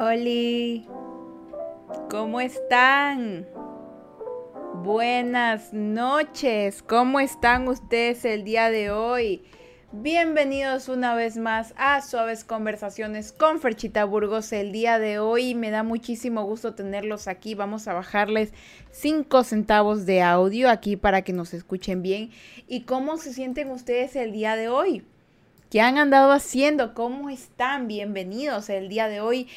Oli, ¿cómo están? Buenas noches, ¿cómo están ustedes el día de hoy? Bienvenidos una vez más a Suaves Conversaciones con Ferchita Burgos. El día de hoy me da muchísimo gusto tenerlos aquí. Vamos a bajarles 5 centavos de audio aquí para que nos escuchen bien. ¿Y cómo se sienten ustedes el día de hoy? ¿Qué han andado haciendo? ¿Cómo están? Bienvenidos. El día de hoy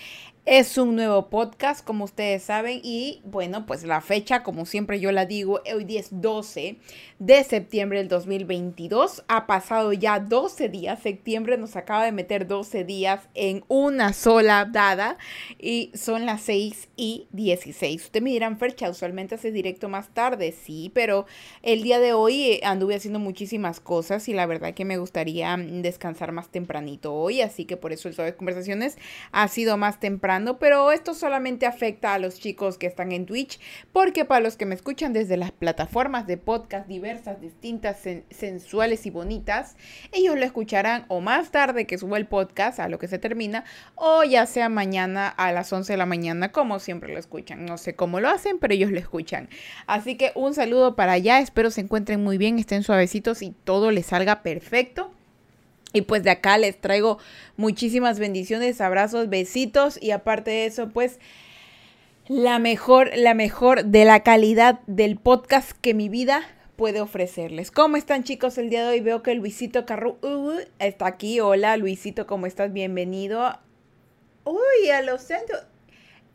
es un nuevo podcast, como ustedes saben, y bueno, pues la fecha, como siempre yo la digo, hoy día es 12 de septiembre del 2022. Ha pasado ya 12 días, septiembre nos acaba de meter 12 días en una sola dada y son las 6 y 16. Usted me dirán, Fercha, usualmente hace directo más tarde, sí, pero el día de hoy eh, anduve haciendo muchísimas cosas y la verdad que me gustaría descansar más tempranito hoy, así que por eso el de Conversaciones ha sido más temprano pero esto solamente afecta a los chicos que están en Twitch, porque para los que me escuchan desde las plataformas de podcast diversas, distintas, sensuales y bonitas, ellos lo escucharán o más tarde que suba el podcast a lo que se termina, o ya sea mañana a las 11 de la mañana, como siempre lo escuchan. No sé cómo lo hacen, pero ellos lo escuchan. Así que un saludo para allá, espero se encuentren muy bien, estén suavecitos y todo les salga perfecto. Y pues de acá les traigo muchísimas bendiciones, abrazos, besitos y aparte de eso, pues la mejor, la mejor de la calidad del podcast que mi vida puede ofrecerles. ¿Cómo están chicos el día de hoy? Veo que Luisito Carru uh, está aquí. Hola Luisito, ¿cómo estás? Bienvenido. Uy, a los centros.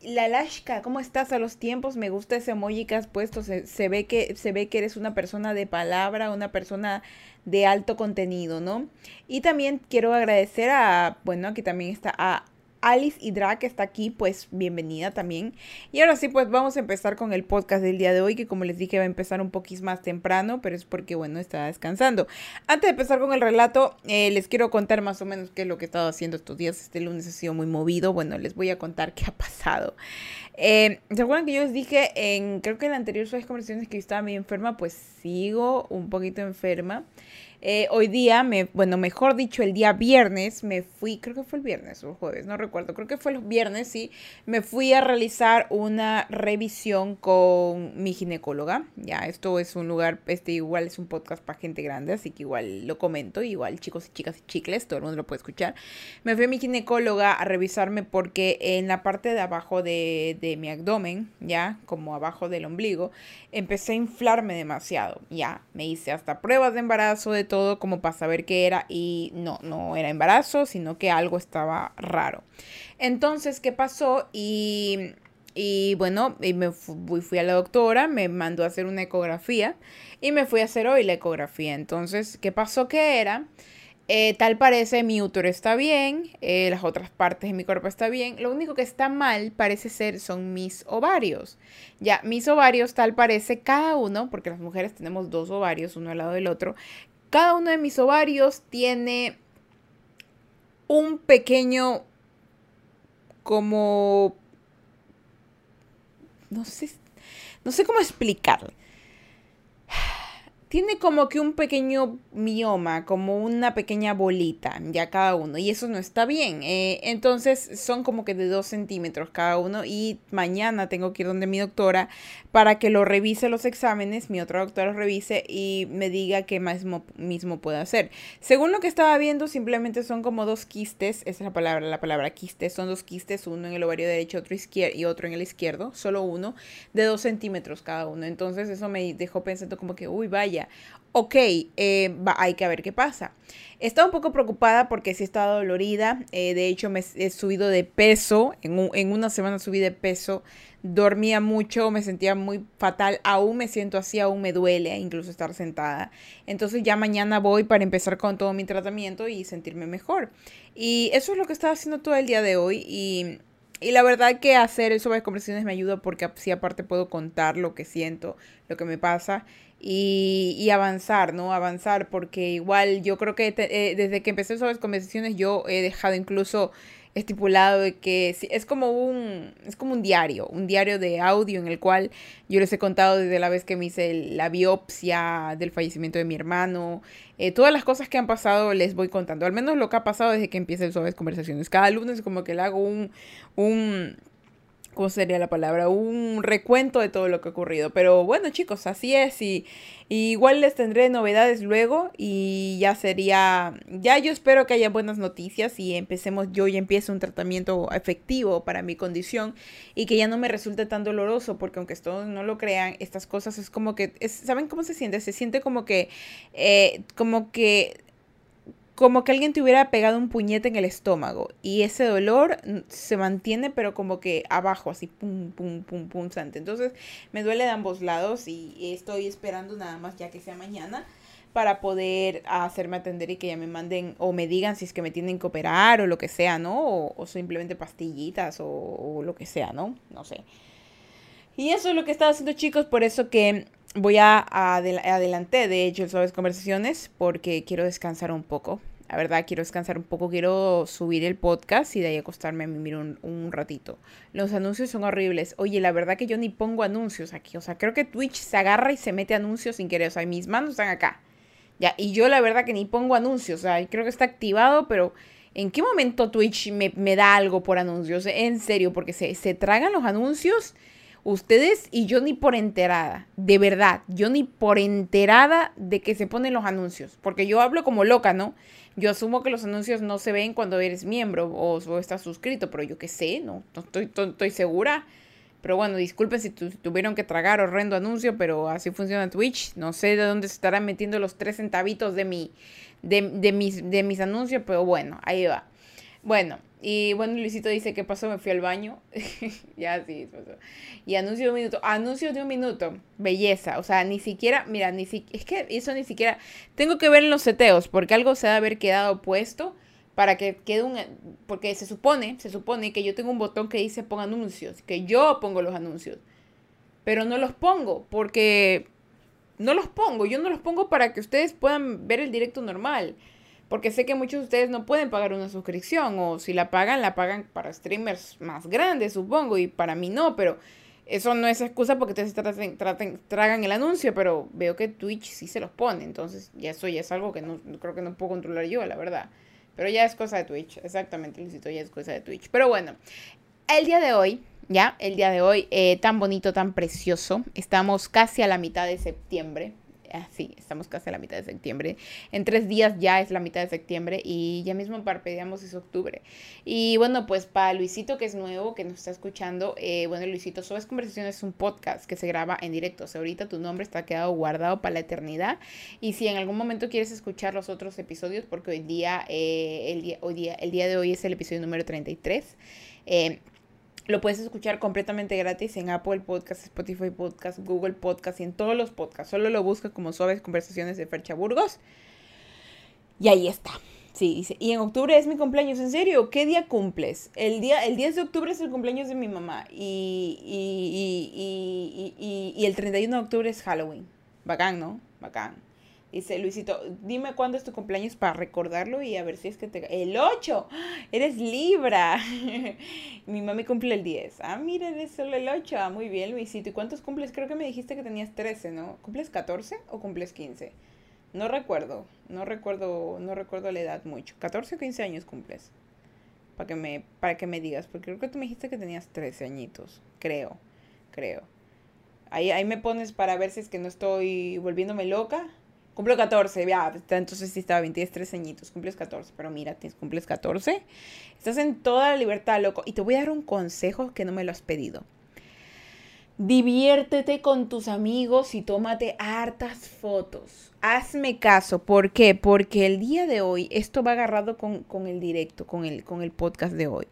La Lashka, ¿cómo estás a los tiempos? Me gusta ese emoji que has puesto. Se, ve que, se ve que eres una persona de palabra, una persona de alto contenido, ¿no? Y también quiero agradecer a, bueno, aquí también está a Alice y Drake está aquí, pues bienvenida también. Y ahora sí, pues vamos a empezar con el podcast del día de hoy, que como les dije va a empezar un poquito más temprano, pero es porque, bueno, está descansando. Antes de empezar con el relato, eh, les quiero contar más o menos qué es lo que he estado haciendo estos días. Este lunes ha sido muy movido. Bueno, les voy a contar qué ha pasado. Eh, ¿Se acuerdan que yo les dije en, creo que en la anterior suave conversaciones que yo estaba muy enferma? Pues sigo un poquito enferma. Eh, hoy día, me, bueno, mejor dicho, el día viernes me fui, creo que fue el viernes o el jueves, no recuerdo, creo que fue el viernes, sí, me fui a realizar una revisión con mi ginecóloga. Ya, esto es un lugar, este igual es un podcast para gente grande, así que igual lo comento, igual chicos y chicas y chicles, todo el mundo lo puede escuchar. Me fui a mi ginecóloga a revisarme porque en la parte de abajo de, de mi abdomen, ya, como abajo del ombligo, empecé a inflarme demasiado, ya, me hice hasta pruebas de embarazo de todo como para saber qué era y no, no era embarazo, sino que algo estaba raro. Entonces, ¿qué pasó? Y, y bueno, y me fui, a la doctora, me mandó a hacer una ecografía y me fui a hacer hoy la ecografía. Entonces, ¿qué pasó? Que era? Eh, tal parece mi útero está bien, eh, las otras partes de mi cuerpo está bien. Lo único que está mal parece ser son mis ovarios. Ya, mis ovarios tal parece cada uno, porque las mujeres tenemos dos ovarios, uno al lado del otro. Cada uno de mis ovarios tiene un pequeño como no sé no sé cómo explicarle tiene como que un pequeño mioma, como una pequeña bolita, ya cada uno, y eso no está bien. Eh, entonces son como que de dos centímetros cada uno, y mañana tengo que ir donde mi doctora para que lo revise los exámenes, mi otra doctora lo revise y me diga qué más mismo puedo hacer. Según lo que estaba viendo, simplemente son como dos quistes, esa es la palabra, la palabra quistes, son dos quistes, uno en el ovario derecho otro y otro en el izquierdo, solo uno, de dos centímetros cada uno. Entonces eso me dejó pensando como que, uy, vaya ok, eh, hay que ver qué pasa. Estaba un poco preocupada porque sí estaba dolorida. Eh, de hecho, me he subido de peso. En, una semana subí de peso. Dormía mucho, me sentía muy fatal. Aún me siento así, aún me duele incluso estar sentada. Entonces ya mañana voy para empezar con todo mi tratamiento y sentirme mejor. Y eso es lo que estaba haciendo todo el día de hoy. Y y la verdad que hacer eso de conversaciones me ayuda porque así aparte puedo contar lo que siento, lo que me pasa y, avanzar, ¿no? Avanzar porque igual yo creo que eh, desde que empecé sobre conversaciones yo he dejado incluso estipulado de que es como un es como un diario, un diario de audio en el cual yo les he contado desde la vez que me hice la biopsia del fallecimiento de mi hermano, eh, todas las cosas que han pasado les voy contando, al menos lo que ha pasado desde que empieza el Suaves Conversaciones. Cada lunes como que le hago un, un ¿cómo sería la palabra? Un recuento de todo lo que ha ocurrido. Pero bueno, chicos, así es. Y, igual les tendré novedades luego. Y ya sería. Ya yo espero que haya buenas noticias. Y empecemos. Yo ya empiezo un tratamiento efectivo para mi condición. Y que ya no me resulte tan doloroso. Porque aunque todos no lo crean, estas cosas es como que. ¿Saben cómo se siente? Se siente como que. Eh, como que como que alguien te hubiera pegado un puñete en el estómago y ese dolor se mantiene pero como que abajo, así pum, pum, pum, pum, sante. Entonces me duele de ambos lados y estoy esperando nada más ya que sea mañana para poder hacerme atender y que ya me manden o me digan si es que me tienen que operar o lo que sea, ¿no? O, simplemente pastillitas o, lo que sea, ¿no? No sé. Y eso es lo que estaba haciendo chicos, por eso que voy a, adelantar, de hecho, suaves conversaciones porque quiero descansar un poco. La verdad, quiero descansar un poco, quiero subir el podcast y de ahí acostarme a mimir un, un ratito. Los anuncios son horribles. Oye, la verdad que yo ni pongo anuncios aquí. O sea, creo que Twitch se agarra y se mete anuncios sin querer. O sea, mis manos están acá. Ya, y yo la verdad que ni pongo anuncios. O sea, creo que está activado, pero ¿en qué momento Twitch me, me da algo por anuncios? En serio, porque se, se tragan los anuncios ustedes y yo ni por enterada, de verdad, yo ni por enterada de que se ponen los anuncios, porque yo hablo como loca, ¿no? Yo asumo que los anuncios no se ven cuando eres miembro o, estás suscrito, pero yo qué sé, no, estoy, estoy segura. Pero bueno, disculpen si tuvieron que tragar horrendo anuncio, pero así funciona Twitch. No sé de dónde se estarán metiendo los tres centavitos de, mi, de, de, mis, de mis anuncios, pero bueno, ahí va. Bueno, y bueno, Luisito dice, ¿qué pasó? Me fui al baño. ya sí, Y anuncio de un minuto. Anuncio de un minuto. Belleza. O sea, ni siquiera, mira, ni si, es que eso ni siquiera. Tengo que ver en los seteos, porque algo se debe haber quedado puesto para que quede un. Porque se supone, se supone que yo tengo un botón que dice pon anuncios, que yo pongo los anuncios. Pero no los pongo, porque no los pongo. Yo no los pongo para que ustedes puedan ver el directo normal. Porque sé que muchos de ustedes no pueden pagar una suscripción o si la pagan, la pagan para streamers más grandes, supongo, y para mí no, pero eso no es excusa porque ustedes traten, tragan el anuncio, pero veo que Twitch sí se los pone, entonces ya eso ya es algo que no creo que no puedo controlar yo, la verdad. Pero ya es cosa de Twitch, exactamente, necesito ya es cosa de Twitch. Pero bueno, el día de hoy, ya, el día de hoy, eh, tan bonito, tan precioso, estamos casi a la mitad de septiembre, así, ah, estamos casi a la mitad de septiembre. En tres días ya es la mitad de septiembre y ya mismo parpadeamos es octubre. Y bueno, pues para Luisito que es nuevo, que nos está escuchando, eh, bueno, Luisito, Sobes Conversaciones es un podcast que se graba en directo. O sea, ahorita tu nombre está quedado guardado para la eternidad. Y si en algún momento quieres escuchar los otros episodios, porque hoy día, eh, el, día, día, el día de hoy es el episodio número 33. Eh, lo puedes escuchar completamente gratis en Apple Podcast, Spotify Podcast, Google Podcast y en todos los podcasts. Solo lo buscas como Suaves Conversaciones de Fercha Burgos. Y ahí está. Sí, dice. Y en octubre es mi cumpleaños. ¿En serio? ¿Qué día cumples? El, día, el 10 de octubre es el cumpleaños de mi mamá. Y, y, y, y el 31 de octubre es Halloween. Bacán, ¿no? Bacán. Dice Luisito, dime cuándo es tu cumpleaños para recordarlo y a ver si es que te... El 8, eres Libra. Mi mami cumple el 10. Ah, mira, eres solo el 8. Ah, muy bien, Luisito. ¿Y cuántos cumples? Creo que me dijiste que tenías 13, ¿no? ¿Cumples 14 o cumples 15? No recuerdo, no recuerdo, no recuerdo la edad mucho. ¿14 o 15 años cumples? Para que me, para que me digas, porque creo que tú me dijiste que tenías 13 añitos. Creo, creo. Ahí, ahí me pones para ver si es que no estoy volviéndome loca Cumplo 14, ya, entonces sí estaba 23 añitos, cumples 14, pero mira, cumples 14, estás en toda la libertad, loco. Y te voy a dar un consejo que no me lo has pedido. Diviértete con tus amigos y tómate hartas fotos. Hazme caso, ¿por qué? Porque el día de hoy, esto va agarrado con, con el directo, con el, con el podcast de hoy.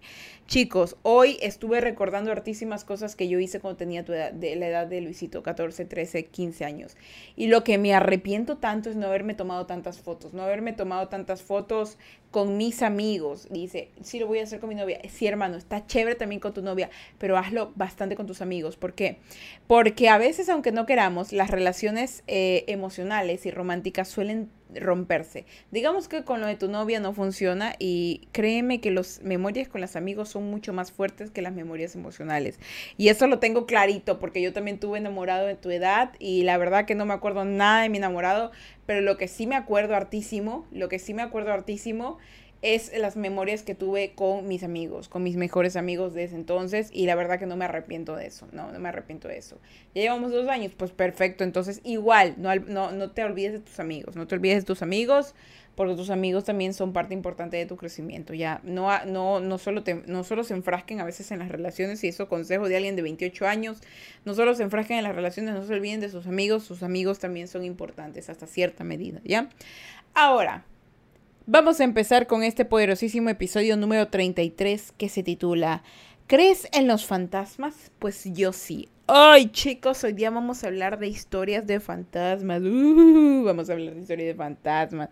Chicos, hoy estuve recordando hartísimas cosas que yo hice cuando tenía tu edad, de la edad de Luisito, 14, 13, 15 años. Y lo que me arrepiento tanto es no haberme tomado tantas fotos, no haberme tomado tantas fotos con mis amigos. Dice, sí lo voy a hacer con mi novia. Sí, hermano, está chévere también con tu novia, pero hazlo bastante con tus amigos. ¿Por qué? Porque a veces, aunque no queramos, las relaciones eh, emocionales y románticas suelen romperse. Digamos que con lo de tu novia no funciona y créeme que las memorias con los amigos son mucho más fuertes que las memorias emocionales. Y eso lo tengo clarito porque yo también tuve enamorado de tu edad y la verdad que no me acuerdo nada de mi enamorado, pero lo que sí me acuerdo hartísimo, lo que sí me acuerdo hartísimo es las memorias que tuve con mis amigos, con mis mejores amigos de entonces y la verdad que no me arrepiento de eso, no, no me arrepiento de eso. Ya llevamos dos años, pues perfecto, entonces igual, no, no, no te olvides de tus amigos, no te olvides de tus amigos porque tus amigos también son parte importante de tu crecimiento. Ya no, no, no, solo te, no solo se enfrasquen a veces en las relaciones, y eso consejo de alguien de 28 años, no solo se enfrasquen en las relaciones, no se olviden de sus amigos, sus amigos también son importantes hasta cierta medida, ¿ya? Ahora, Vamos a empezar con este poderosísimo episodio número 33 que se titula ¿Crees en los fantasmas? Pues yo sí. Ay, chicos, hoy día vamos a hablar de historias de fantasmas. Uh, vamos a hablar de historias de fantasmas.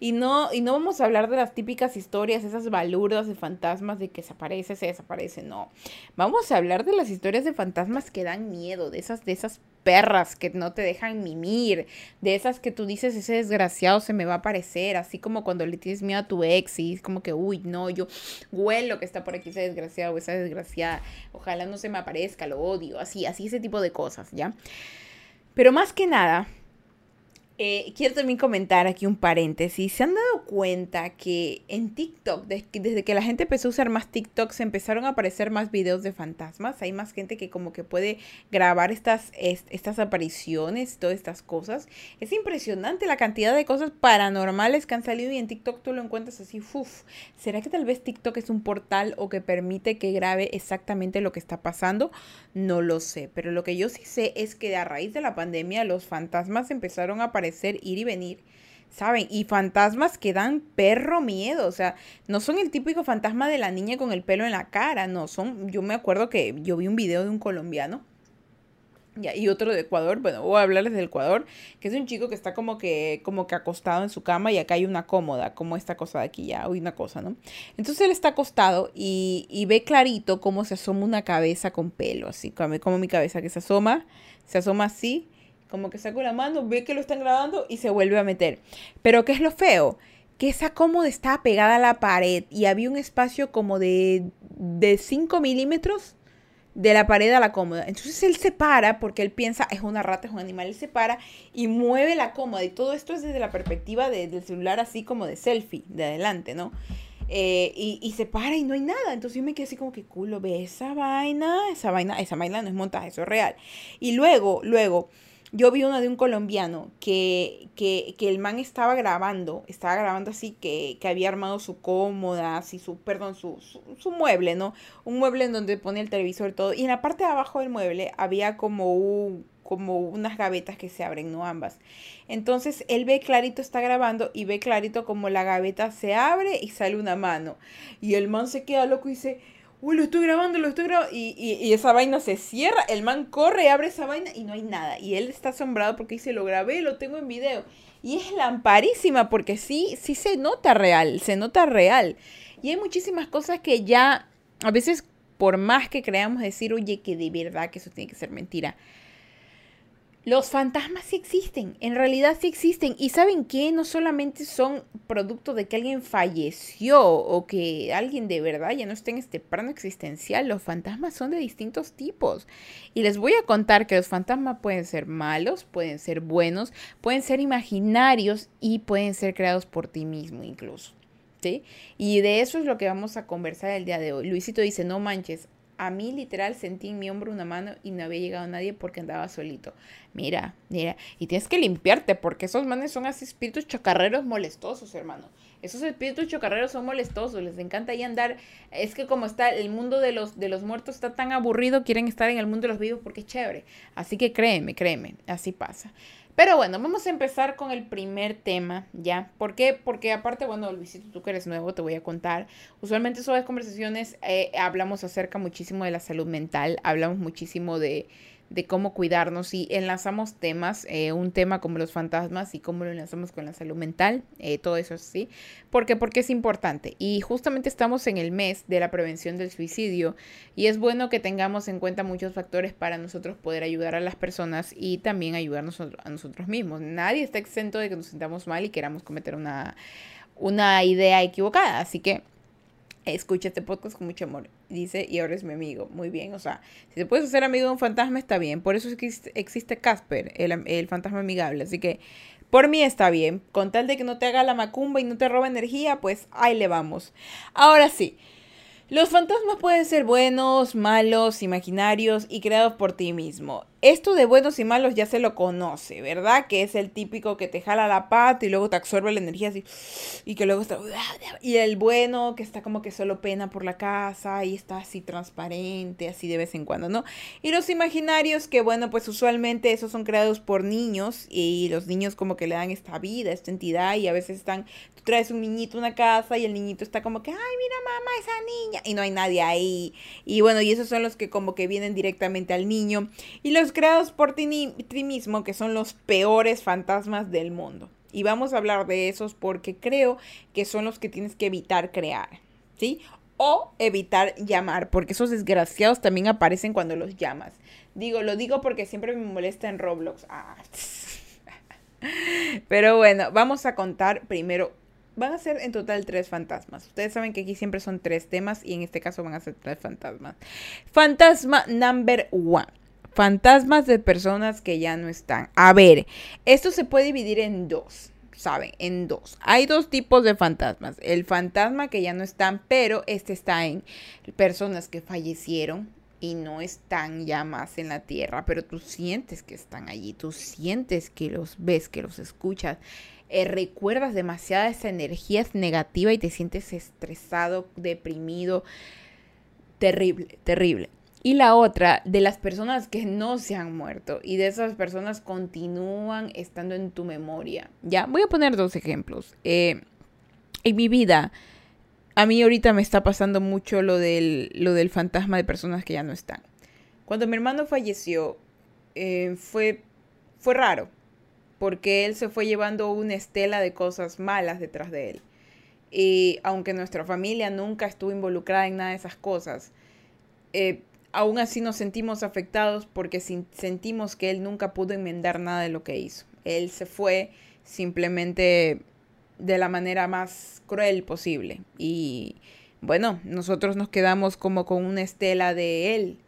Y no, y no vamos a hablar de las típicas historias, esas balurdas de fantasmas de que se aparece, se desaparece. No. Vamos a hablar de las historias de fantasmas que dan miedo, de esas, de esas perras que no te dejan mimir, de esas que tú dices, ese desgraciado se me va a aparecer, así como cuando le tienes miedo a tu ex y es como que, uy, no, yo huelo que está por aquí ese desgraciado o esa desgraciada, ojalá no se me aparezca, lo odio, así, así ese tipo de cosas, ¿ya? Pero más que nada, eh, quiero también comentar aquí un paréntesis. ¿Se han dado cuenta que en TikTok, desde que la gente empezó a usar más TikTok, se empezaron a aparecer más videos de fantasmas? Hay más gente que como que puede grabar estas, estas apariciones, todas estas cosas. Es impresionante la cantidad de cosas paranormales que han salido y en TikTok tú lo encuentras así, ¡fuf! ¿Será que tal vez TikTok es un portal o que permite que grabe exactamente lo que está pasando? No lo sé, pero lo que yo sí sé es que a raíz de la pandemia los fantasmas empezaron a aparecer ser ir y venir. ¿Saben? Y fantasmas que dan perro miedo. O sea, no son el típico fantasma de la niña con el pelo en la cara. No, son. Yo me acuerdo que yo vi un video de un colombiano. Y otro de Ecuador, bueno, voy a hablarles del Ecuador, que es un chico que está como que, como que acostado en su cama y acá hay una cómoda, como esta cosa de aquí, ya, hay una cosa, ¿no? Entonces él está acostado y, y ve clarito cómo se asoma una cabeza con pelo, así como mi cabeza que se asoma, se asoma así como que saca la mano, ve que lo están grabando y se vuelve a meter. Pero ¿qué es lo feo? Que esa cómoda estaba pegada a la pared y había un espacio como de, de 5 milímetros de la pared a la cómoda. Entonces él se para porque él piensa, es una rata, es un animal, él se para y mueve la cómoda. Y todo esto es desde la perspectiva del celular así como de selfie, de adelante, ¿no? Eh, y, y, se para y no hay nada. Entonces yo me quedé así como que culo, ve esa vaina, esa vaina, esa vaina no es montaje, eso es real. Y luego, luego yo vi uno de un colombiano que, que, que, el man estaba grabando, estaba grabando así que, que había armado su cómoda, así su, perdón, su, su, mueble, ¿no? Un mueble en donde pone el televisor todo. Y en la parte de abajo del mueble había como un, como unas gavetas que se abren, ¿no? Ambas. Entonces él ve clarito, está grabando y ve clarito como la gaveta se abre y sale una mano. Y el man se queda loco y dice, uy, lo estoy grabando, lo estoy grabando. Y, y, esa vaina se cierra, el man corre, abre esa vaina y no hay nada. Y él está asombrado porque dice, lo grabé, lo tengo en video. Y es lamparísima porque sí, sí se nota real, se nota real. Y hay muchísimas cosas que ya, a veces, por más que creamos decir, oye, que de verdad que eso tiene que ser mentira los fantasmas sí existen, en realidad sí existen. Y saben que no solamente son producto de que alguien falleció o que alguien de verdad ya no está en este plano existencial. Los fantasmas son de distintos tipos. Y les voy a contar que los fantasmas pueden ser malos, pueden ser buenos, pueden ser imaginarios y pueden ser creados por ti mismo incluso. ¿Sí? Y de eso es lo que vamos a conversar el día de hoy. Luisito dice, no manches, a mí literal sentí en mi hombro una mano y no había llegado nadie porque andaba solito. Mira, mira, y tienes que limpiarte porque esos manes son así espíritus chocarreros molestosos, hermano. Esos espíritus chocarreros son molestosos, les encanta ahí andar. Es que como está el mundo de los, de los muertos está tan aburrido, quieren estar en el mundo de los vivos porque es chévere. Así que créeme, créeme, así pasa. Pero bueno, vamos a empezar con el primer tema, ¿ya? ¿Por qué? Porque aparte, bueno, Luisito, tú que eres nuevo, te voy a contar. Usualmente sobre conversaciones eh, hablamos acerca muchísimo de la salud mental, hablamos muchísimo de, de cómo cuidarnos y enlazamos temas, eh, un tema como los fantasmas y cómo lo enlazamos con la salud mental, eh, todo eso sí. ¿Por qué? Porque es importante. Y justamente estamos en el mes de la prevención del suicidio y es bueno que tengamos en cuenta muchos factores para nosotros poder ayudar a las personas y también ayudarnos a nosotros mismos. Nadie está exento de que nos sintamos mal y queramos cometer una, una idea equivocada. Así que escucha este podcast con mucho amor. Dice, y ahora es mi amigo. Muy bien, o sea, si te puedes hacer amigo de un fantasma, está bien. Por eso existe Casper, el, el fantasma amigable. Así que por mí está bien. Con tal de que no te haga la macumba y no te roba energía, pues ahí le vamos. Ahora sí. Los fantasmas pueden ser buenos, malos, imaginarios y creados por ti mismo. Esto de buenos y malos ya se lo conoce, ¿verdad? Que es el típico que te jala la pata y luego te absorbe la energía así. Y que luego está... Y el bueno que está como que solo pena por la casa y está así transparente, así de vez en cuando, ¿no? Y los imaginarios que, bueno, pues usualmente esos son creados por niños y los niños como que le dan esta vida, esta entidad y a veces están traes un niñito a una casa y el niñito está como que, ay, mira mamá, esa niña, y no hay nadie ahí. Y bueno, y esos son los que como que vienen directamente al niño. Y los creados por ti, mismo, que son los peores fantasmas del mundo. Y vamos a hablar de esos porque creo que son los que tienes que evitar crear, ¿sí? O evitar llamar, porque esos desgraciados también aparecen cuando los llamas. Digo, lo digo porque siempre me molesta en Roblox. Ah, Pero bueno, vamos a contar primero van a ser en total tres fantasmas. Ustedes saben que aquí siempre son tres temas y en este caso van a ser tres fantasmas. Fantasma number one. Fantasmas de personas que ya no están. A ver, esto se puede dividir en dos. Saben, en dos. Hay dos tipos de fantasmas. El fantasma que ya no están, pero este está en personas que fallecieron, y no están ya más en la tierra, pero tú sientes que están allí, tú sientes que los ves, que los escuchas. Eh, recuerdas demasiada esa energía negativa y te sientes estresado, deprimido. Terrible, terrible. Y la otra, de las personas que no se han muerto y de esas personas continúan estando en tu memoria. Ya, voy a poner dos ejemplos. Eh, en mi vida, a mí ahorita me está pasando mucho lo del, lo del fantasma de personas que ya no están. Cuando mi hermano falleció, eh, fue, fue raro porque él se fue llevando una estela de cosas malas detrás de él. Y aunque nuestra familia nunca estuvo involucrada en nada de esas cosas, eh, aún así nos sentimos afectados porque sentimos que él nunca pudo enmendar nada de lo que hizo. Él se fue simplemente de la manera más cruel posible. Y bueno, nosotros nos quedamos como con una estela de él,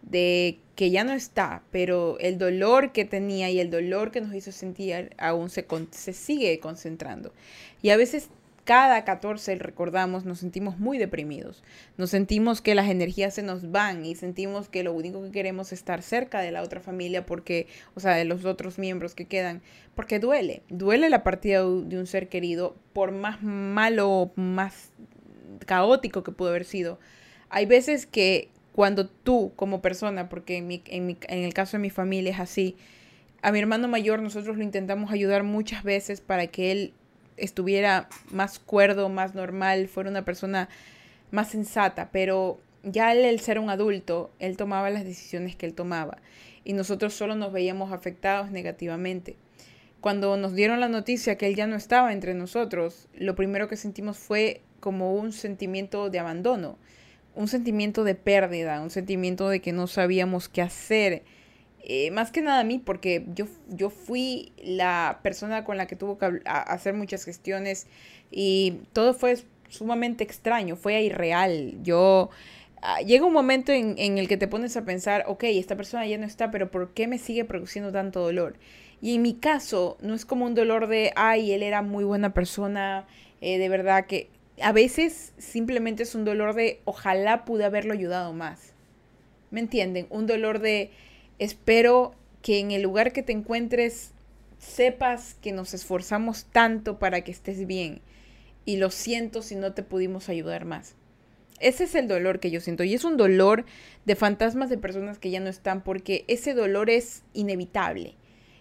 de que ya no está, pero el dolor que tenía y el dolor que nos hizo sentir aún se, se sigue concentrando. Y a veces cada 14 recordamos, nos sentimos muy deprimidos. Nos sentimos que las energías se nos van y sentimos que lo único que queremos es estar cerca de la otra familia porque, o sea, de los otros miembros que quedan, porque duele, duele la partida de un ser querido por más malo, más caótico que pudo haber sido. Hay veces que cuando tú como persona, porque en, en, en el caso de mi familia es así, a mi hermano mayor nosotros lo intentamos ayudar muchas veces para que él estuviera más cuerdo, más normal, fuera una persona más sensata, pero ya él, el ser un adulto, él tomaba las decisiones que él tomaba y nosotros solo nos veíamos afectados negativamente. Cuando nos dieron la noticia que él ya no estaba entre nosotros, lo primero que sentimos fue como un sentimiento de abandono un sentimiento de pérdida, un sentimiento de que no sabíamos qué hacer. Eh, más que nada a mí, porque yo, yo fui la persona con la que tuvo que hacer muchas gestiones y todo fue sumamente extraño, fue irreal. Yo ah, llega un momento en, el que te pones a pensar, ok, esta persona ya no está, pero ¿por qué me sigue produciendo tanto dolor? Y en mi caso, no es como un dolor de, ay, él era muy buena persona, eh, de verdad que a veces simplemente es un dolor de ojalá pude haberlo ayudado más. ¿Me entienden? Un dolor de espero que en el lugar que te encuentres sepas que nos esforzamos tanto para que estés bien y lo siento si no te pudimos ayudar más. Ese es el dolor que yo siento y es un dolor de fantasmas de personas que ya no están porque ese dolor es inevitable.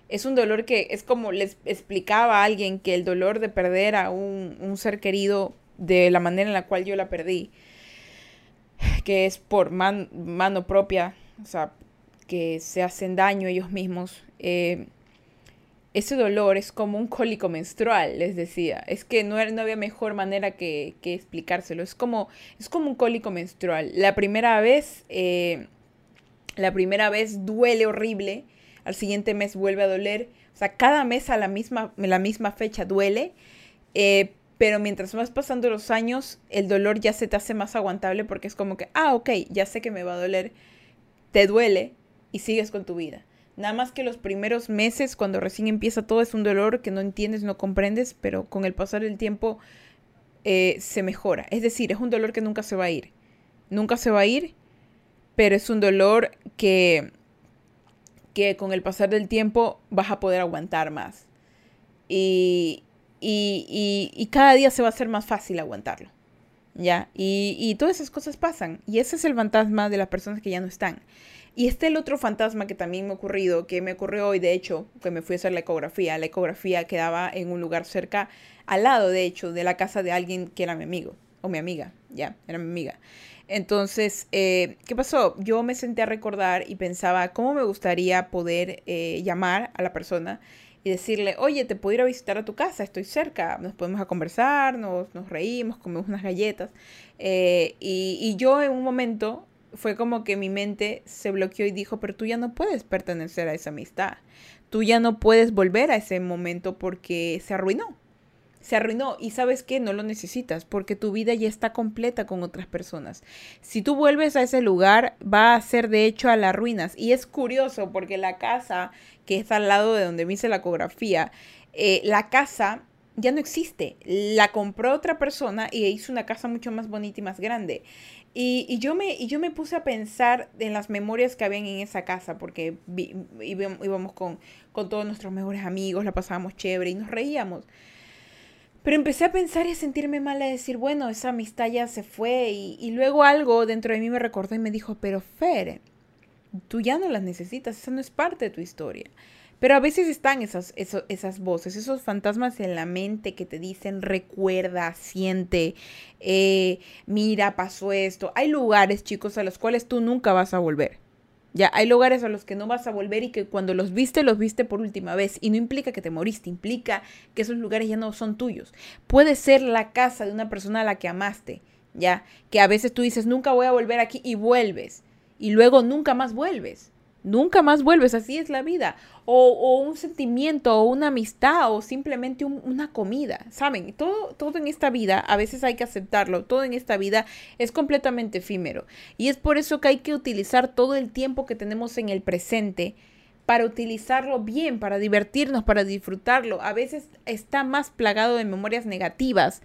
Es un dolor que es como les explicaba a alguien que el dolor de perder a un, ser querido de la manera en la cual yo la perdí, que es por mano propia, o sea, que se hacen daño ellos mismos. Eh, ese dolor es como un cólico menstrual, les decía. Es que no, había mejor manera que, explicárselo. Es como, es como un cólico menstrual. La primera vez, eh, la primera vez duele horrible. Al siguiente mes vuelve a doler. O sea, cada mes a la misma, la misma fecha duele. Eh, pero mientras vas pasando los años, el dolor ya se te hace más aguantable porque es como que, ah, ok, ya sé que me va a doler. Te duele y sigues con tu vida. Nada más que los primeros meses, cuando recién empieza todo, es un dolor que no entiendes, no comprendes, pero con el pasar del tiempo eh, se mejora. Es decir, es un dolor que nunca se va a ir. Nunca se va a ir, pero es un dolor que, que con el pasar del tiempo vas a poder aguantar más. Y, y, y, cada día se va a hacer más fácil aguantarlo. ¿Ya? Y, y todas esas cosas pasan. Y ese es el fantasma de las personas que ya no están. Y este el otro fantasma que también me ha ocurrido, que me ocurrió hoy, de hecho, que me fui a hacer la ecografía. La ecografía quedaba en un lugar cerca, al lado, de hecho, de la casa de alguien que era mi amigo, o mi amiga, ya, era mi amiga. Entonces, eh, ¿qué pasó? Yo me senté a recordar y pensaba cómo me gustaría poder eh, llamar a la persona y decirle, oye, te puedo ir a visitar a tu casa, estoy cerca, nos podemos a conversar, nos, nos reímos, comemos unas galletas. Eh, y, yo en un momento fue como que mi mente se bloqueó y dijo, pero tú ya no puedes pertenecer a esa amistad. Tú ya no puedes volver a ese momento porque se arruinó. Se arruinó y sabes que no lo necesitas porque tu vida ya está completa con otras personas. Si tú vuelves a ese lugar va a ser de hecho a las ruinas. Y es curioso porque la casa que está al lado de donde me hice la ecografía, eh, la casa ya no existe. La compró otra persona y hizo una casa mucho más bonita y más grande. Y, yo me, y yo me puse a pensar en las memorias que habían en esa casa, porque íbamos con, con todos nuestros mejores amigos, la pasábamos chévere y nos reíamos. Pero empecé a pensar y a sentirme mal, a decir, bueno, esa amistad ya se fue. Y, y, luego algo dentro de mí me recordó y me dijo, pero Fer, tú ya no las necesitas, esa no es parte de tu historia. Pero a veces están esas, esas voces, esos fantasmas en la mente que te dicen recuerda, siente, eh, mira, pasó esto. Hay lugares, chicos, a los cuales tú nunca vas a volver. Ya, hay lugares a los que no vas a volver y que cuando los viste, los viste por última vez. Y no implica que te moriste, implica que esos lugares ya no son tuyos. Puede ser la casa de una persona a la que amaste, ya, que a veces tú dices, nunca voy a volver aquí y vuelves. Y luego nunca más vuelves nunca más vuelves, así es la vida. O, un sentimiento, o una amistad, o simplemente una comida. Saben, todo, todo en esta vida, a veces hay que aceptarlo, todo en esta vida es completamente efímero. Y es por eso que hay que utilizar todo el tiempo que tenemos en el presente para utilizarlo bien, para divertirnos, para disfrutarlo. A veces está más plagado de memorias negativas.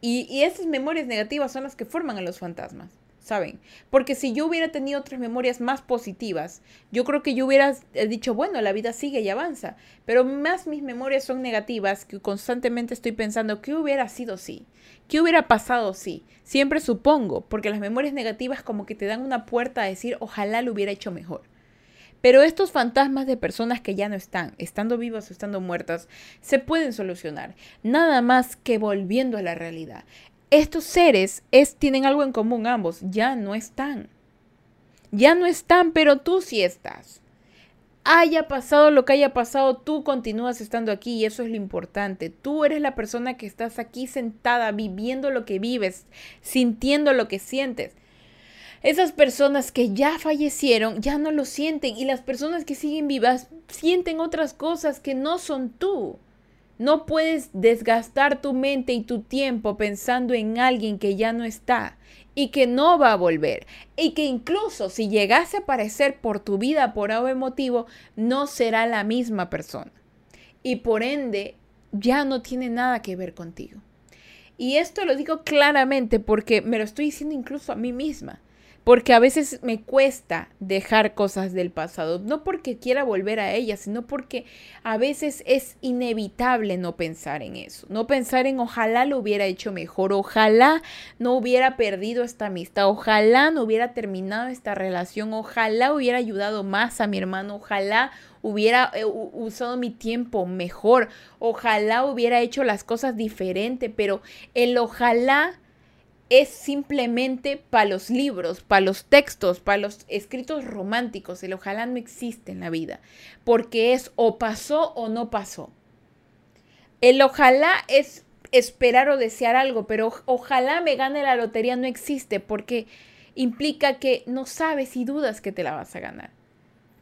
Y, y esas memorias negativas son las que forman a los fantasmas. ¿Saben? Porque si yo hubiera tenido otras memorias más positivas, yo creo que yo hubiera dicho, bueno, la vida sigue y avanza, pero más mis memorias son negativas, que constantemente estoy pensando, ¿qué hubiera sido si? ¿Qué hubiera pasado si? Siempre supongo, porque las memorias negativas como que te dan una puerta a decir, ojalá lo hubiera hecho mejor. Pero estos fantasmas de personas que ya no están, estando vivas o estando muertas, se pueden solucionar, nada más que volviendo a la realidad estos seres es, tienen algo en común ambos, ya no están. Ya no están, pero tú sí estás. Haya pasado lo que haya pasado, tú continúas estando aquí y eso es lo importante. Tú eres la persona que estás aquí sentada, viviendo lo que vives, sintiendo lo que sientes. Esas personas que ya fallecieron ya no lo sienten y las personas que siguen vivas sienten otras cosas que no son tú. No puedes desgastar tu mente y tu tiempo pensando en alguien que ya no está y que no va a volver y que incluso si llegase a aparecer por tu vida por algún motivo, no será la misma persona. Y por ende, ya no tiene nada que ver contigo. Y esto lo digo claramente porque me lo estoy diciendo incluso a mí misma porque a veces me cuesta dejar cosas del pasado, no porque quiera volver a ellas, sino porque a veces es inevitable no pensar en eso, no pensar en ojalá lo hubiera hecho mejor, ojalá no hubiera perdido esta amistad, ojalá no hubiera terminado esta relación, ojalá hubiera ayudado más a mi hermano, ojalá hubiera eh, usado mi tiempo mejor, ojalá hubiera hecho las cosas diferente, pero el ojalá es simplemente para los libros, para los textos, para los escritos románticos. El ojalá no existe en la vida, porque es o pasó o no pasó. El ojalá es esperar o desear algo, pero ojalá me gane la lotería no existe porque implica que no sabes y dudas que te la vas a ganar.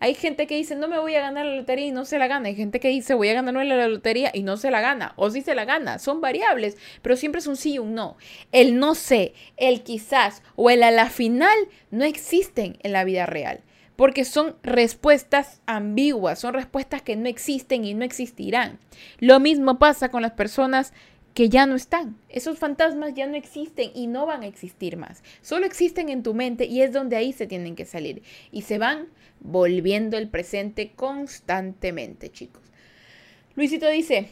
Hay gente que dice, no me voy a ganar la lotería y no se la gana. Hay gente que dice, voy a ganarme la lotería y no se la gana. O sí se la gana. Son variables, pero siempre es un sí y un no. El no sé, el quizás o el a la final no existen en la vida real. Porque son respuestas ambiguas, son respuestas que no existen y no existirán. Lo mismo pasa con las personas que ya no están. Esos fantasmas ya no existen y no van a existir más. Solo existen en tu mente y es donde ahí se tienen que salir. Y se van volviendo el presente constantemente, chicos. Luisito dice,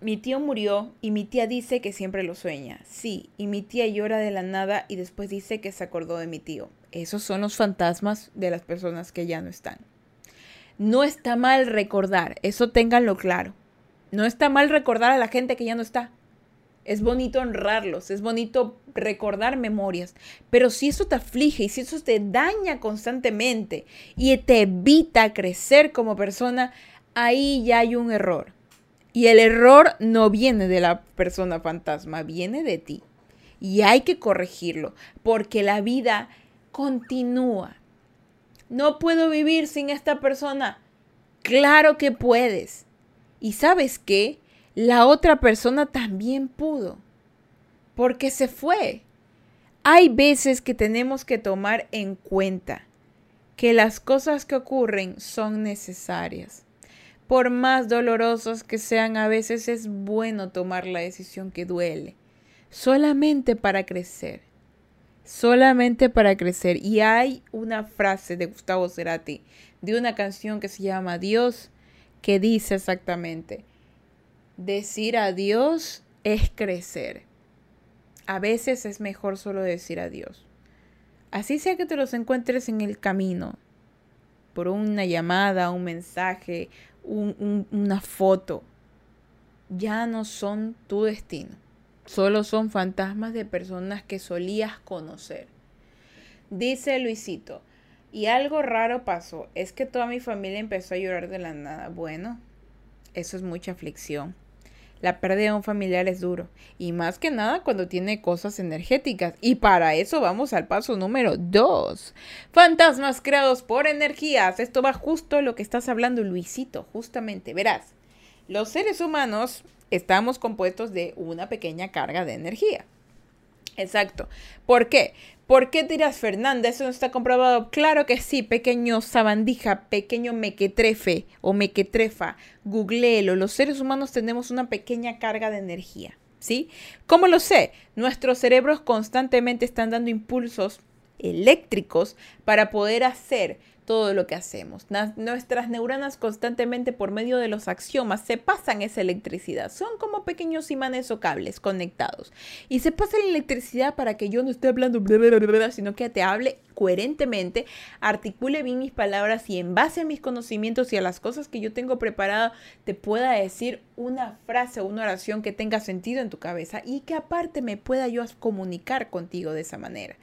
mi tío murió y mi tía dice que siempre lo sueña. Sí, y mi tía llora de la nada y después dice que se acordó de mi tío. Esos son los fantasmas de las personas que ya no están. No está mal recordar, eso ténganlo claro. No está mal recordar a la gente que ya no está. Es bonito honrarlos, es bonito recordar memorias, pero si eso te aflige y si eso te daña constantemente y te evita crecer como persona, ahí ya hay un error. Y el error no viene de la persona fantasma, viene de ti. Y hay que corregirlo, porque la vida continúa. No puedo vivir sin esta persona. Claro que puedes. Y sabes qué? La otra persona también pudo, porque se fue. Hay veces que tenemos que tomar en cuenta que las cosas que ocurren son necesarias. Por más dolorosas que sean, a veces es bueno tomar la decisión que duele, solamente para crecer, solamente para crecer. Y hay una frase de Gustavo Cerati, de una canción que se llama Dios, que dice exactamente, decir adiós es crecer. A veces es mejor solo decir adiós. Así sea que te los encuentres en el camino, por una llamada, un mensaje, una foto, ya no son tu destino. Solo son fantasmas de personas que solías conocer. Dice Luisito, y algo raro pasó, es que toda mi familia empezó a llorar de la nada. Bueno, eso es mucha aflicción. La pérdida de un familiar es duro. Y más que nada cuando tiene cosas energéticas. Y para eso vamos al paso número 2. Fantasmas creados por energías. Esto va justo lo que estás hablando, Luisito. Justamente, verás. Los seres humanos estamos compuestos de una pequeña carga de energía. Exacto. ¿Por qué? ¿Por qué dirás, Fernanda? ¿Eso no está comprobado? Claro que sí, pequeño sabandija, pequeño mequetrefe o mequetrefa. Googleelo. Los seres humanos tenemos una pequeña carga de energía. ¿Sí? ¿Cómo lo sé? Nuestros cerebros constantemente están dando impulsos eléctricos para poder hacer todo lo que hacemos. nuestras neuronas constantemente por medio de los axiomas se pasan esa electricidad. Son como pequeños imanes o cables conectados. Y se pasa la electricidad para que yo no esté hablando, sino que te hable coherentemente, articule bien mis palabras y en base a mis conocimientos y a las cosas que yo tengo preparado, te pueda decir una frase o una oración que tenga sentido en tu cabeza y que aparte me pueda yo comunicar contigo de esa manera.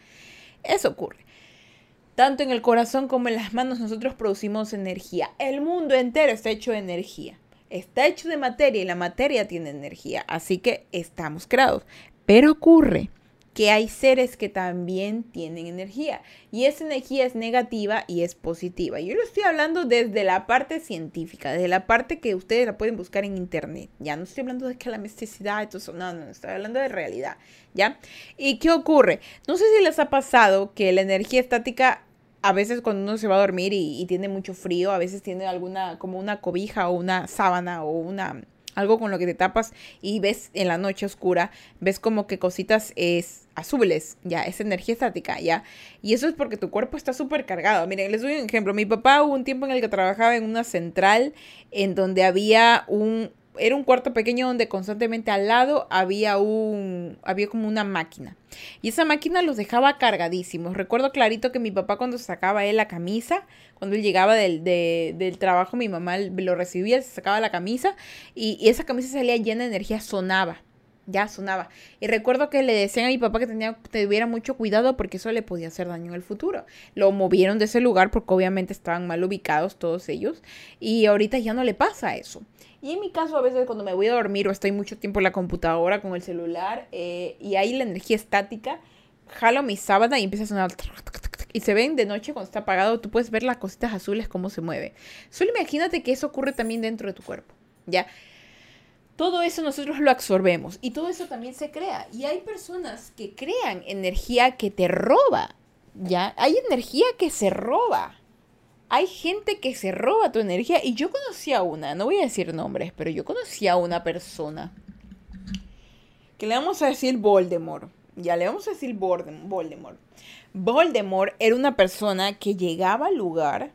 Eso ocurre. Tanto en el corazón como en las manos nosotros producimos energía. El mundo entero está hecho de energía. Está hecho de materia y la materia tiene energía. Así que estamos creados. Pero ocurre que hay seres que también tienen energía. Y esa energía es negativa y es positiva. Yo lo estoy hablando desde la parte científica, desde la parte que ustedes la pueden buscar en internet. Ya no estoy hablando de que la misticidad. No, no, no, estoy hablando de realidad. ¿Ya? ¿Y qué ocurre? No sé si les ha pasado que la energía estática a veces cuando uno se va a dormir y, tiene mucho frío, a veces tiene alguna, como una cobija o una sábana o una algo con lo que te tapas y ves en la noche oscura, ves como que cositas es azules, ya, es energía estática, ya. Y eso es porque tu cuerpo está súper cargado. Miren, les doy un ejemplo. Mi papá hubo un tiempo en el que trabajaba en una central en donde había un, era un cuarto pequeño donde constantemente al lado había un, había como una máquina. Y esa máquina los dejaba cargadísimos. Recuerdo clarito que mi papá cuando sacaba él la camisa, cuando él llegaba del, del trabajo, mi mamá lo recibía, se sacaba la camisa y, y esa camisa salía llena de energía, sonaba. Ya sonaba. Y recuerdo que le decían a mi papá que tenía, tuviera mucho cuidado porque eso le podía hacer daño en el futuro. Lo movieron de ese lugar porque obviamente estaban mal ubicados todos ellos. Y ahorita ya no le pasa eso. Y en mi caso, a veces cuando me voy a dormir o estoy mucho tiempo en la computadora con el celular eh, y hay la energía estática, jalo mi sábana y empieza a sonar. Y se ven de noche cuando está apagado, tú puedes ver las cositas azules cómo se mueve. Solo imagínate que eso ocurre también dentro de tu cuerpo. ¿Ya? Todo eso nosotros lo absorbemos y todo eso también se crea. Y hay personas que crean energía que te roba, ¿ya? Hay energía que se roba. Hay gente que se roba tu energía y yo conocí a una, no voy a decir nombres, pero yo conocí a una persona que le vamos a decir Voldemort. Ya le vamos a decir Voldemort. Voldemort era una persona que llegaba al lugar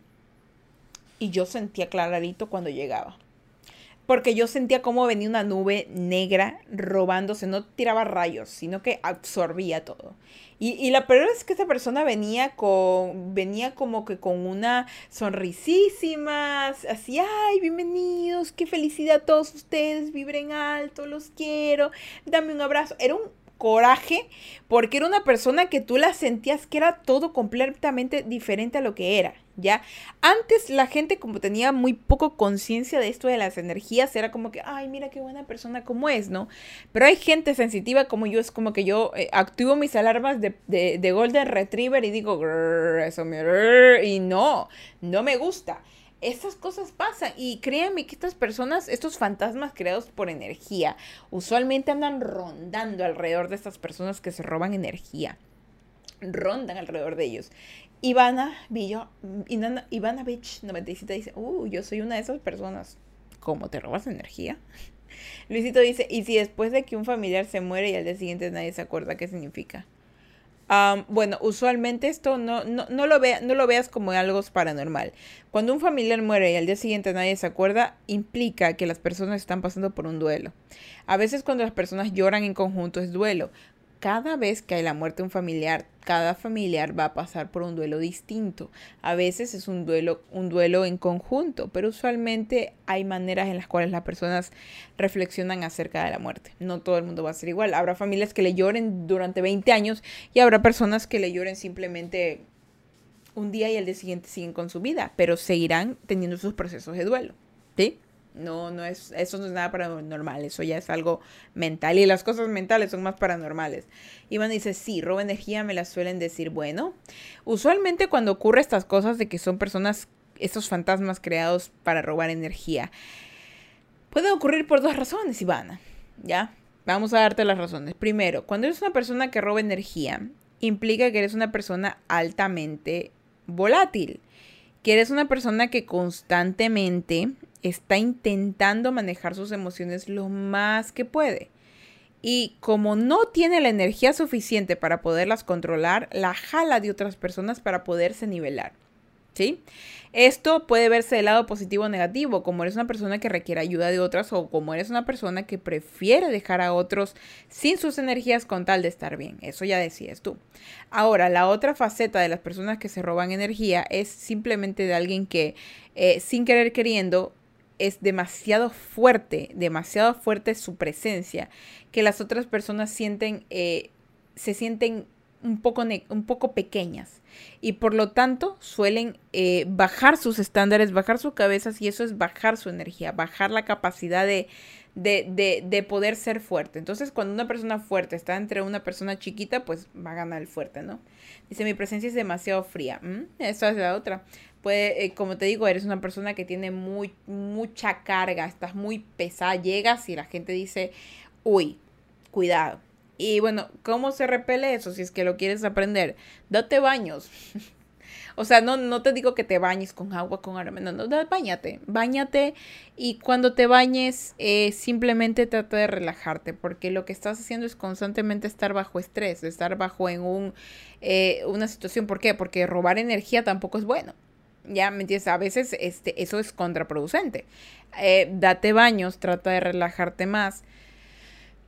y yo sentía clarito cuando llegaba porque yo sentía como venía una nube negra robándose, no tiraba rayos, sino que absorbía todo. Y, la peor es que esta persona venía con, venía como que con una sonrisísima, así, ay, bienvenidos, qué felicidad a todos ustedes, vibren alto, los quiero, dame un abrazo. Era un coraje porque era una persona que tú la sentías que era todo completamente diferente a lo que era. ¿Ya? Antes la gente como tenía muy poco conciencia de esto de las energías, era como que, ay, mira qué buena persona como es, ¿no? Pero hay gente sensitiva como yo, es como que yo eh, activo mis alarmas de, de, Golden Retriever y digo, eso me... y no, no me gusta. Estas cosas pasan y créanme que estas personas, estos fantasmas creados por energía, usualmente andan rondando alrededor de estas personas que se roban energía rondan alrededor de ellos. Ivana, Villo, Ivana Beach 97 dice, uh, yo soy una de esas personas. ¿Cómo te robas energía? Luisito dice, ¿y si después de que un familiar se muere y al día siguiente nadie se acuerda qué significa? bueno, usualmente esto no, no, no, lo vea, no lo veas como algo paranormal. Cuando un familiar muere y al día siguiente nadie se acuerda, implica que las personas están pasando por un duelo. A veces cuando las personas lloran en conjunto es duelo cada vez que hay la muerte de un familiar, cada familiar va a pasar por un duelo distinto. A veces es un duelo, un duelo en conjunto, pero usualmente hay maneras en las cuales las personas reflexionan acerca de la muerte. No todo el mundo va a ser igual. Habrá familias que le lloren durante 20 años y habrá personas que le lloren simplemente un día y al día siguiente siguen con su vida, pero seguirán teniendo sus procesos de duelo. ¿Sí? No, no es, eso no es nada paranormal, eso ya es algo mental y las cosas mentales son más paranormales. Iván dice, sí, roba energía, me la suelen decir, bueno, usualmente cuando ocurre estas cosas de que son personas, estos fantasmas creados para robar energía, puede ocurrir por dos razones, Ivana, ¿ya? Vamos a darte las razones. Primero, cuando eres una persona que roba energía, implica que eres una persona altamente volátil, que eres una persona que constantemente está intentando manejar sus emociones lo más que puede. Y como no tiene la energía suficiente para poderlas controlar, la jala de otras personas para poderse nivelar. ¿Sí? Esto puede verse del lado positivo o negativo, como eres una persona que requiere ayuda de otras o como eres una persona que prefiere dejar a otros sin sus energías con tal de estar bien. Eso ya decías tú. Ahora, la otra faceta de las personas que se roban energía es simplemente de alguien que eh, sin querer queriendo es demasiado fuerte, demasiado fuerte su presencia, que las otras personas sienten, eh, se sienten un poco, un poco pequeñas. Y por lo tanto suelen eh, bajar sus estándares, bajar sus cabezas y eso es bajar su energía, bajar la capacidad de, de, de, poder ser fuerte. Entonces cuando una persona fuerte está entre una persona chiquita, pues va a ganar el fuerte, ¿no? Dice, mi presencia es demasiado fría. Mm, eso es la otra puede, eh, como te digo, eres una persona que tiene muy, mucha carga, estás muy pesada, llegas y la gente dice, uy, cuidado. Y bueno, ¿cómo se repele eso? Si es que lo quieres aprender, date baños. o sea, no, no te digo que te bañes con agua, con aroma, no, no, bañate, bañate y cuando te bañes eh, simplemente trata de relajarte porque lo que estás haciendo es constantemente estar bajo estrés, estar bajo en un, eh, una situación. ¿Por qué? Porque robar energía tampoco es bueno. Ya, ¿me entiendes? A veces este, eso es contraproducente. Eh, date baños, trata de relajarte más.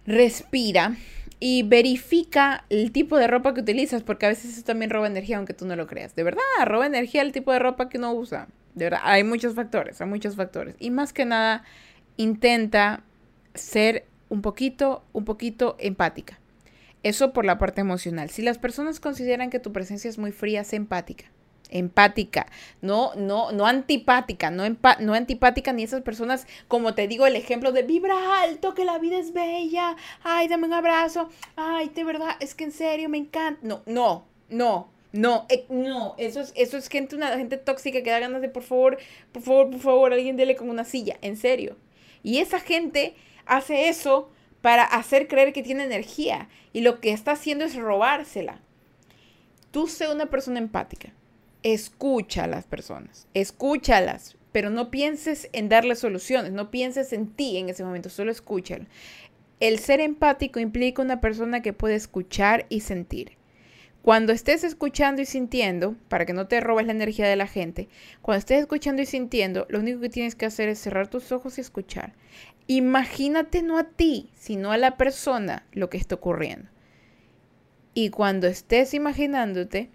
Respira y verifica el tipo de ropa que utilizas, porque a veces eso también roba energía, aunque tú no lo creas. De verdad, roba energía el tipo de ropa que uno usa. De verdad, hay muchos factores, hay muchos factores. Y más que nada, intenta ser un poquito, un poquito empática. Eso por la parte emocional. Si las personas consideran que tu presencia es muy fría, sé empática. Empática, no, no, no antipática, no, no antipática ni esas personas, como te digo, el ejemplo de vibra alto, que la vida es bella, ay, dame un abrazo, ay, de verdad, es que en serio me encanta. No, no, no, no, eh, no, eso es, eso es gente, una gente tóxica que da ganas de por favor, por favor, por favor, alguien dele con una silla, en serio. Y esa gente hace eso para hacer creer que tiene energía y lo que está haciendo es robársela. Tú sé una persona empática. Escucha a las personas, escúchalas, pero no pienses en darle soluciones, no pienses en ti en ese momento, solo escúchalo. El ser empático implica una persona que puede escuchar y sentir. Cuando estés escuchando y sintiendo, para que no te robes la energía de la gente, cuando estés escuchando y sintiendo, lo único que tienes que hacer es cerrar tus ojos y escuchar. Imagínate no a ti, sino a la persona lo que está ocurriendo. Y cuando estés imaginándote,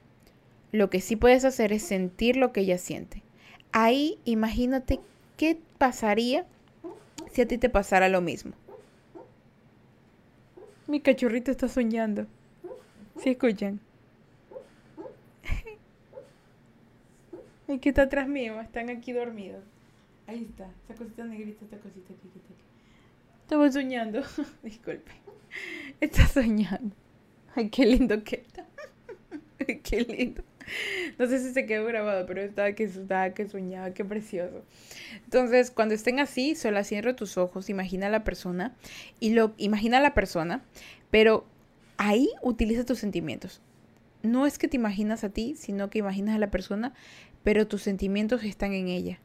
lo que sí puedes hacer es sentir lo que ella siente. Ahí imagínate qué pasaría si a ti te pasara lo mismo. Mi cachorrito está soñando. ¿Sí escuchan? ¿Y qué está atrás mío? Están aquí dormidos. Ahí está, esa cosita negrita, esta cosita aquí, está aquí. Estaba soñando. Disculpe. Está soñando. Ay, qué lindo que está. qué lindo. No sé si se quedó grabado, pero estaba que, estaba que soñaba, qué precioso. Entonces, cuando estén así, solo cierra tus ojos, imagina a la persona y lo imagina a la persona, pero ahí utiliza tus sentimientos. No es que te imaginas a ti, sino que imaginas a la persona, pero tus sentimientos están en ella.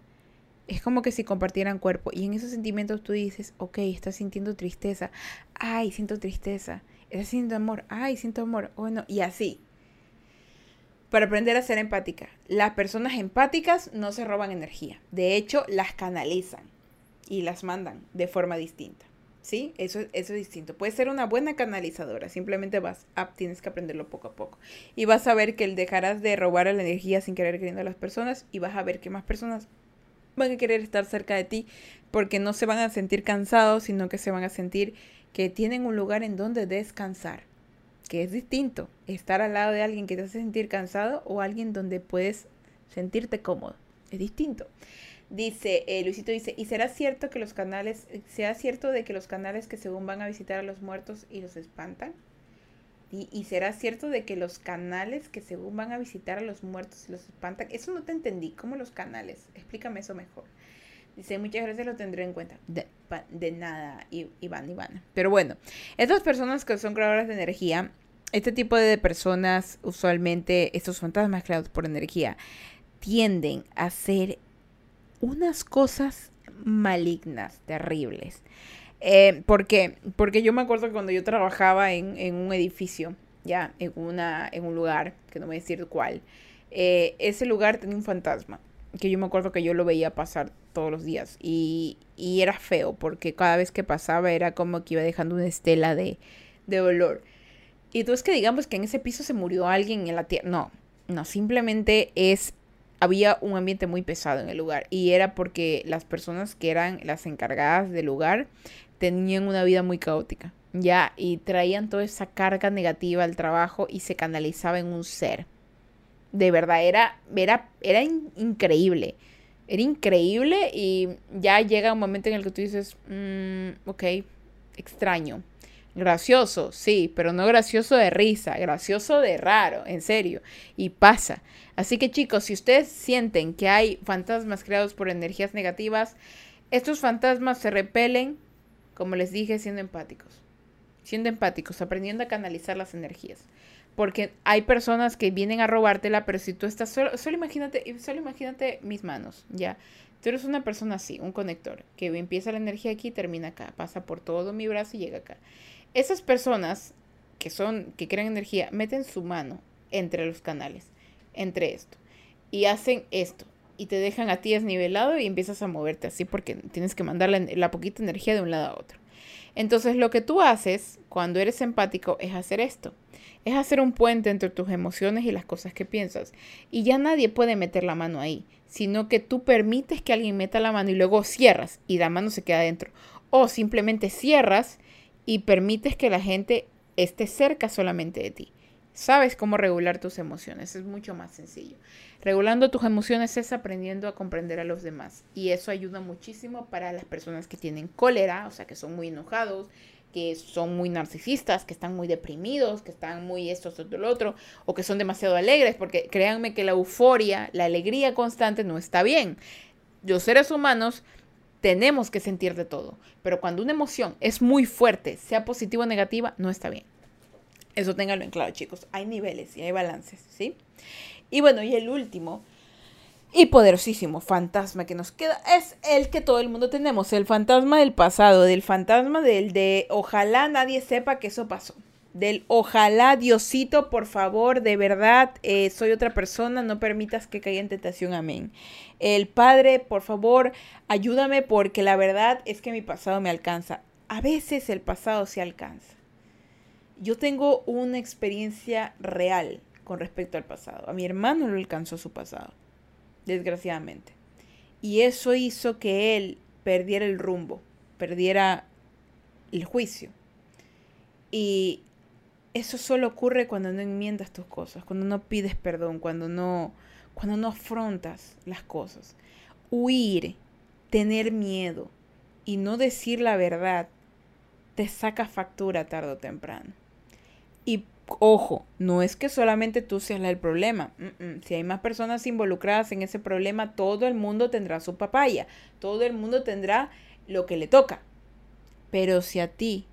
Es como que si compartieran cuerpo y en esos sentimientos tú dices, ok, estás sintiendo tristeza, ay, siento tristeza, estás sintiendo amor, ay, siento amor, bueno, y así. Para aprender a ser empática, las personas empáticas no se roban energía, de hecho las canalizan y las mandan de forma distinta. ¿sí? Eso, es distinto. Puede ser una buena canalizadora, simplemente vas a, tienes que aprenderlo poco a poco. Y vas a ver que dejarás de robar la energía sin querer queriendo a las personas y vas a ver que más personas van a querer estar cerca de ti porque no se van a sentir cansados, sino que se van a sentir que tienen un lugar en donde descansar, que es distinto estar al lado de alguien que te hace sentir cansado o alguien donde puedes sentirte cómodo. Es distinto. Dice, eh, Luisito dice, ¿y será cierto que los canales, sea cierto de que los canales que según van a visitar a los muertos y los espantan? ¿Y, ¿Y, será cierto de que los canales que según van a visitar a los muertos y los espantan? Eso no te entendí. ¿Cómo los canales? Explícame eso mejor. Dice, muchas gracias, lo tendré en cuenta. De, de nada, Iván, Iván. Pero bueno, estas personas que son creadoras de energía, este tipo de personas, usualmente, estos fantasmas creados por energía, tienden a ser unas cosas malignas, terribles. Eh, ¿Por qué? Porque yo me acuerdo que cuando yo trabajaba en, un edificio, ya, en, una, en un lugar, que no voy a decir cuál, eh, ese lugar tenía un fantasma, que yo me acuerdo que yo lo veía pasar todos los días y, y era feo, porque cada vez que pasaba era como que iba dejando una estela de, de olor. Y tú es que digamos que en ese piso se murió alguien en la tierra. No, no, simplemente es había un ambiente muy pesado en el lugar y era porque las personas que eran las encargadas del lugar tenían una vida muy caótica, ya, y traían toda esa carga negativa al trabajo y se canalizaba en un ser. De verdad, era, era, era increíble. Era increíble y ya llega un momento en el que tú dices, mm, ok, extraño. Gracioso, sí, pero no gracioso de risa, gracioso de raro, en serio. Y pasa. Así que chicos, si ustedes sienten que hay fantasmas creados por energías negativas, estos fantasmas se repelen, como les dije, siendo empáticos. Siendo empáticos, aprendiendo a canalizar las energías. Porque hay personas que vienen a robártela, pero si tú estás solo, solo imagínate, solo imagínate mis manos, ya. Tú eres una persona así, un conector, que empieza la energía aquí y termina acá, pasa por todo mi brazo y llega acá. Esas personas que son, que crean energía, meten su mano entre los canales, entre esto, y hacen esto, y te dejan a ti desnivelado y empiezas a moverte así porque tienes que mandar la, poquita energía de un lado a otro. Entonces lo que tú haces cuando eres empático es hacer esto, es hacer un puente entre tus emociones y las cosas que piensas. Y ya nadie puede meter la mano ahí, sino que tú permites que alguien meta la mano y luego cierras y la mano se queda dentro. O simplemente cierras y permites que la gente esté cerca solamente de ti. Sabes cómo regular tus emociones, es mucho más sencillo. Regulando tus emociones es aprendiendo a comprender a los demás y eso ayuda muchísimo para las personas que tienen cólera, o sea, que son muy enojados, que son muy narcisistas, que están muy deprimidos, que están muy esto, esto, lo otro, o que son demasiado alegres, porque créanme que la euforia, la alegría constante no está bien. Los seres humanos tenemos que sentir de todo, pero cuando una emoción es muy fuerte, sea positiva o negativa, no está bien. Eso ténganlo en claro, chicos. Hay niveles y hay balances, ¿sí? Y bueno, y el último y poderosísimo fantasma que nos queda es el que todo el mundo tenemos, el fantasma del pasado, del fantasma del de ojalá nadie sepa que eso pasó. Del ojalá Diosito, por favor, de verdad, eh, soy otra persona, no permitas que caiga en tentación, amén. El Padre, por favor, ayúdame porque la verdad es que mi pasado me alcanza. A veces el pasado se alcanza. Yo tengo una experiencia real con respecto al pasado. A mi hermano no alcanzó su pasado desgraciadamente. Y eso hizo que él perdiera el rumbo, perdiera el juicio. Y eso solo ocurre cuando no enmiendas tus cosas, cuando no pides perdón, cuando no, cuando no afrontas las cosas. Huir, tener miedo y no decir la verdad te saca factura tarde o temprano. Y Ojo, no es que solamente tú seas el problema. Si hay más personas involucradas en ese problema, todo el mundo tendrá su papaya. Todo el mundo tendrá lo que le toca. Pero si a ti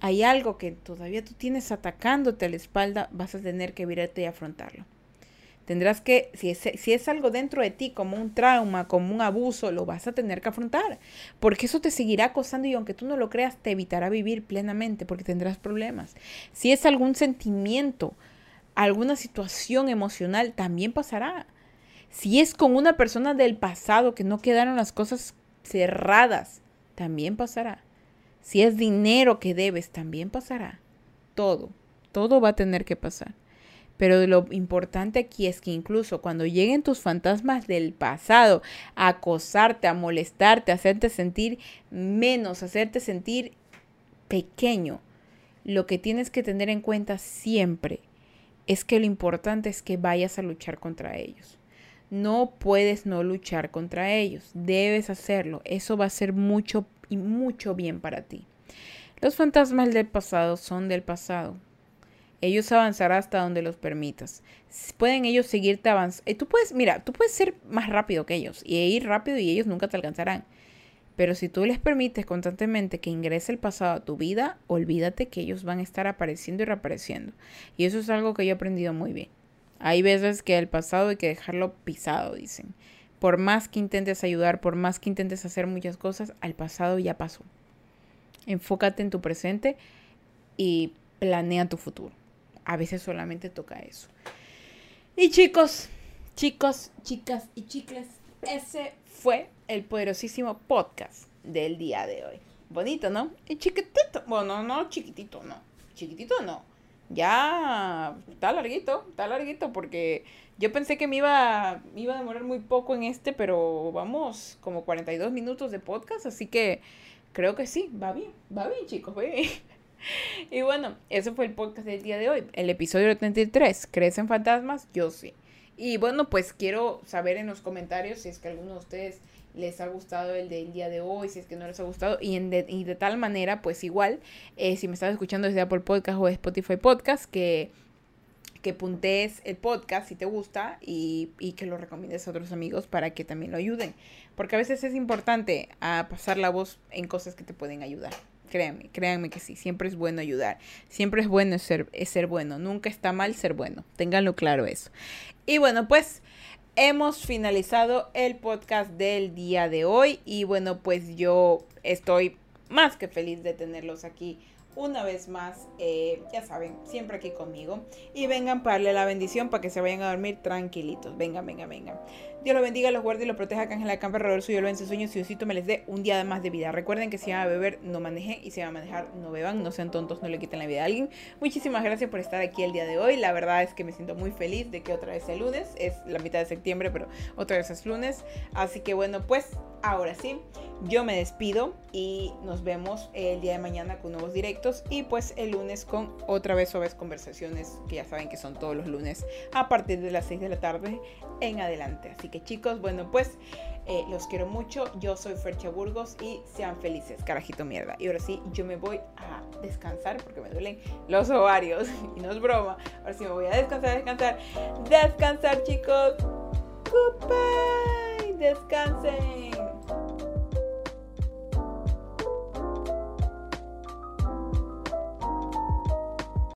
hay algo que todavía tú tienes atacándote a la espalda, vas a tener que virarte y afrontarlo. Tendrás que, si es, algo dentro de ti, como un trauma, como un abuso, lo vas a tener que afrontar. Porque eso te seguirá acosando y aunque tú no lo creas, te evitará vivir plenamente porque tendrás problemas. Si es algún sentimiento, alguna situación emocional, también pasará. Si es con una persona del pasado que no quedaron las cosas cerradas, también pasará. Si es dinero que debes, también pasará. Todo, todo va a tener que pasar. Pero lo importante aquí es que incluso cuando lleguen tus fantasmas del pasado a acosarte, a molestarte, a hacerte sentir menos, a hacerte sentir pequeño, lo que tienes que tener en cuenta siempre es que lo importante es que vayas a luchar contra ellos. No puedes no luchar contra ellos, debes hacerlo. Eso va a ser mucho y mucho bien para ti. Los fantasmas del pasado son del pasado, ellos avanzarán hasta donde los permitas. Pueden ellos seguirte avanzando. Eh, tú puedes, mira, tú puedes ser más rápido que ellos y ir rápido y ellos nunca te alcanzarán. Pero si tú les permites constantemente que ingrese el pasado a tu vida, olvídate que ellos van a estar apareciendo y reapareciendo. Y eso es algo que yo he aprendido muy bien. Hay veces que el pasado hay que dejarlo pisado, dicen. Por más que intentes ayudar, por más que intentes hacer muchas cosas, al pasado ya pasó. Enfócate en tu presente y planea tu futuro a veces solamente toca eso. Y chicos, chicos, chicas y chicles, ese fue el poderosísimo podcast del día de hoy. Bonito, ¿no? Y chiquitito. Bueno, no, chiquitito, no. Chiquitito no. Ya está larguito, está larguito porque yo pensé que me iba, me iba a demorar muy poco en este, pero vamos, como 42 minutos de podcast, así que creo que sí, va bien, va bien chicos, va bien. y bueno, ese fue el podcast del día de hoy. El episodio 33. ¿Crees en fantasmas? Yo sí. Y bueno, pues quiero saber en los comentarios si es que alguno de ustedes les ha gustado el del día de hoy, si es que no les ha gustado. Y, en de, y de tal manera, pues igual, eh, si me estás escuchando desde Apple Podcast o Spotify Podcast, que que puntes el podcast si te gusta y, y, que lo recomiendes a otros amigos para que también lo ayuden. Porque a veces es importante a ah, pasar la voz en cosas que te pueden ayudar. Créanme, créanme que sí, siempre es bueno ayudar, siempre es bueno ser, ser bueno, nunca está mal ser bueno, ténganlo claro eso. Y bueno, pues hemos finalizado el podcast del día de hoy y bueno, pues yo estoy más que feliz de tenerlos aquí una vez más, eh, ya saben, siempre aquí conmigo. Y vengan para darle la bendición para que se vayan a dormir tranquilitos. Vengan, vengan, vengan. Dios los bendiga, los guarde y los proteja. Que Ángel Campa alrededor suyo lo vence sueños y Diosito me les dé un día más de vida. Recuerden que si van a beber, no manejen. Y si van a manejar, no beban. No sean tontos, no le quiten la vida a alguien. Muchísimas gracias por estar aquí el día de hoy. La verdad es que me siento muy feliz de que otra vez es lunes. Es la mitad de septiembre, pero otra vez es lunes. Así que bueno, pues ahora sí, yo me despido y nos vemos el día de mañana con nuevos directos y pues el lunes con otra vez suaves conversaciones que ya saben que son todos los lunes a partir de las 6 de la tarde en adelante. Así que chicos, bueno pues eh, los quiero mucho. Yo soy Fercha Burgos y sean felices, carajito mierda. Y ahora sí, yo me voy a descansar porque me duelen los ovarios y no es broma. Ahora sí me voy a descansar, descansar, descansar chicos. Goodbye, descansen.